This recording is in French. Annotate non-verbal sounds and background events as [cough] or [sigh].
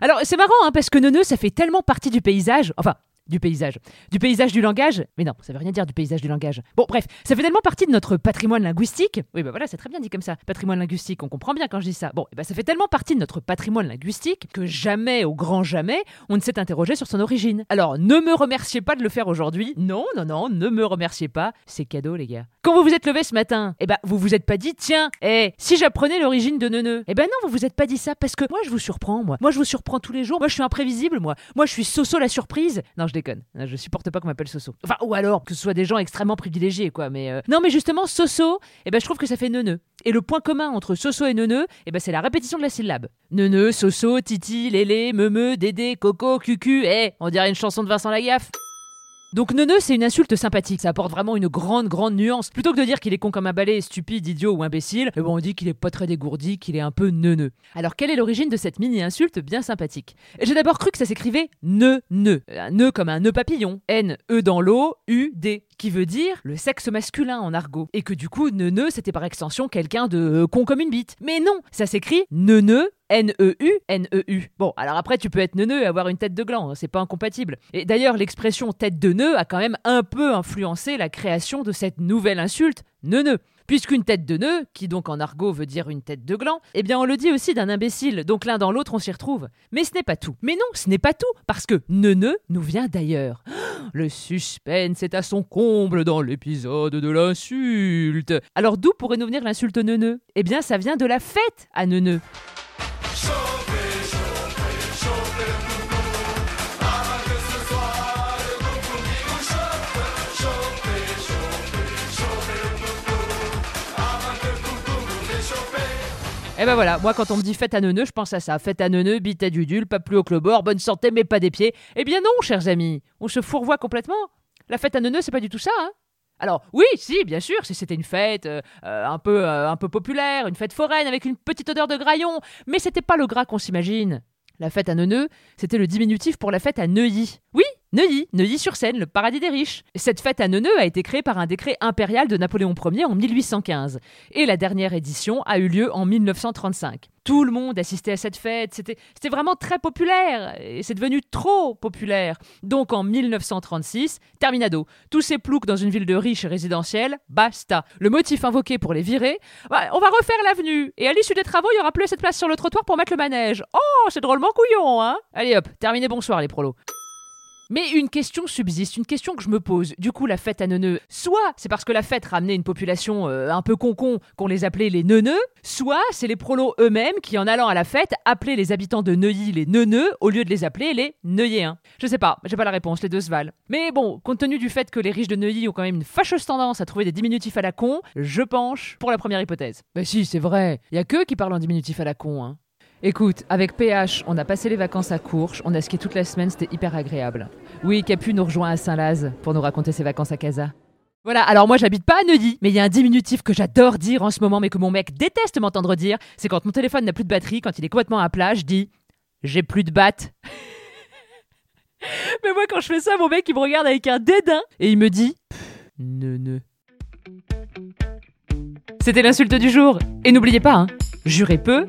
Alors, c'est marrant, hein, parce que neuneu, ça fait tellement partie du paysage. Enfin, du paysage. Du paysage du langage? Mais non, ça veut rien dire du paysage du langage. Bon, bref, ça fait tellement partie de notre patrimoine linguistique. Oui, bah voilà, c'est très bien dit comme ça. Patrimoine linguistique, on comprend bien quand je dis ça. Bon, et bah ça fait tellement partie de notre patrimoine linguistique que jamais, au grand jamais, on ne s'est interrogé sur son origine. Alors, ne me remerciez pas de le faire aujourd'hui. Non, non, non, ne me remerciez pas. C'est cadeau, les gars. Quand vous vous êtes levé ce matin, eh bah, vous vous êtes pas dit, tiens, eh, si j'apprenais l'origine de neuneu. Eh ben non, vous vous êtes pas dit ça parce que moi, je vous surprends, moi. Moi, je vous surprends tous les jours. Moi, je suis imprévisible, moi. Moi, je suis Soso la surprise. Non, je déconne. Je supporte pas qu'on m'appelle Soso. Enfin, ou alors que ce soit des gens extrêmement privilégiés, quoi. Mais euh, non, mais justement, Soso, eh ben, je trouve que ça fait neuneu. Et le point commun entre Soso et neuneu, eh ben, c'est la répétition de la syllabe. Neuneu, Soso, Titi, Lélé, Meumeu, Dédé, Coco, Cucu. Eh, on dirait une chanson de Vincent Lagaffe. Donc neuneu, c'est une insulte sympathique, ça apporte vraiment une grande, grande nuance. Plutôt que de dire qu'il est con comme un balai, stupide, idiot ou imbécile, eh ben, on dit qu'il est pas très dégourdi, qu'il est un peu neuneu. Alors quelle est l'origine de cette mini-insulte bien sympathique? J'ai d'abord cru que ça s'écrivait ne-ne. Un nœud comme un nœud papillon. N-E dans l'eau, U-D qui veut dire le sexe masculin en argot. Et que du coup, neuneu, c'était par extension quelqu'un de euh, con comme une bite. Mais non, ça s'écrit neuneu, N-E-U, N-E-U. Bon, alors après, tu peux être neuneu et avoir une tête de gland, hein, c'est pas incompatible. Et d'ailleurs, l'expression tête de nœud a quand même un peu influencé la création de cette nouvelle insulte, neuneu. Puisqu'une tête de nœud, qui donc en argot veut dire une tête de gland, eh bien on le dit aussi d'un imbécile, donc l'un dans l'autre on s'y retrouve. Mais ce n'est pas tout. Mais non, ce n'est pas tout, parce que neuneu nous vient d'ailleurs. [gasps] Le suspense est à son comble dans l'épisode de l'insulte. Alors d'où pourrait nous venir l'insulte neuneu? Eh bien ça vient de la fête à neuneu. Et ben voilà, moi quand on me dit fête à neuneu, je pense à ça. Fête à neuneu, bite à dudule, pas plus haut que le bord, bonne santé mais pas des pieds. Eh bien non, chers amis, on se fourvoie complètement. La fête à neuneu, c'est pas du tout ça, hein alors oui, si, bien sûr, si c'était une fête euh, euh, un peu euh, un peu populaire, une fête foraine avec une petite odeur de graillon, mais c'était pas le gras qu'on s'imagine. La fête à Neuneu, c'était le diminutif pour la fête à Neuilly. Oui, Neuilly, Neuilly-sur-Seine, le paradis des riches. Cette fête à Neuneu a été créée par un décret impérial de Napoléon Ier en 1815. Et la dernière édition a eu lieu en 1935. Tout le monde assistait à cette fête, c'était vraiment très populaire, et c'est devenu trop populaire. Donc en 1936, terminado. Tous ces ploucs dans une ville de riches et résidentielle, basta. Le motif invoqué pour les virer, bah, on va refaire l'avenue, et à l'issue des travaux, il y aura plus assez place sur le trottoir pour mettre le manège. Oh, c'est drôlement couillon, hein Allez hop, terminé, bonsoir les prolos. Mais une question subsiste, une question que je me pose. Du coup, la fête à neuneux, soit c'est parce que la fête ramenait une population euh, un peu concon qu'on les appelait les neuneux, soit c'est les prolos eux-mêmes qui, en allant à la fête, appelaient les habitants de Neuilly les neuneux au lieu de les appeler les Neuilléens. Je sais pas, j'ai pas la réponse, les deux se valent. Mais bon, compte tenu du fait que les riches de Neuilly ont quand même une fâcheuse tendance à trouver des diminutifs à la con, je penche pour la première hypothèse. Bah si, c'est vrai, y a que qui parlent en diminutif à la con, hein. Écoute, avec PH, on a passé les vacances à Courche, on a skié toute la semaine, c'était hyper agréable. Oui, Capu nous rejoint à Saint-Laz pour nous raconter ses vacances à Casa. Voilà, alors moi j'habite pas à Neuilly, mais il y a un diminutif que j'adore dire en ce moment, mais que mon mec déteste m'entendre dire, c'est quand mon téléphone n'a plus de batterie, quand il est complètement à plat, je dis j'ai plus de batte. [laughs] mais moi quand je fais ça, mon mec il me regarde avec un dédain et il me dit ne ne. C'était l'insulte du jour. Et n'oubliez pas, hein, jurez peu,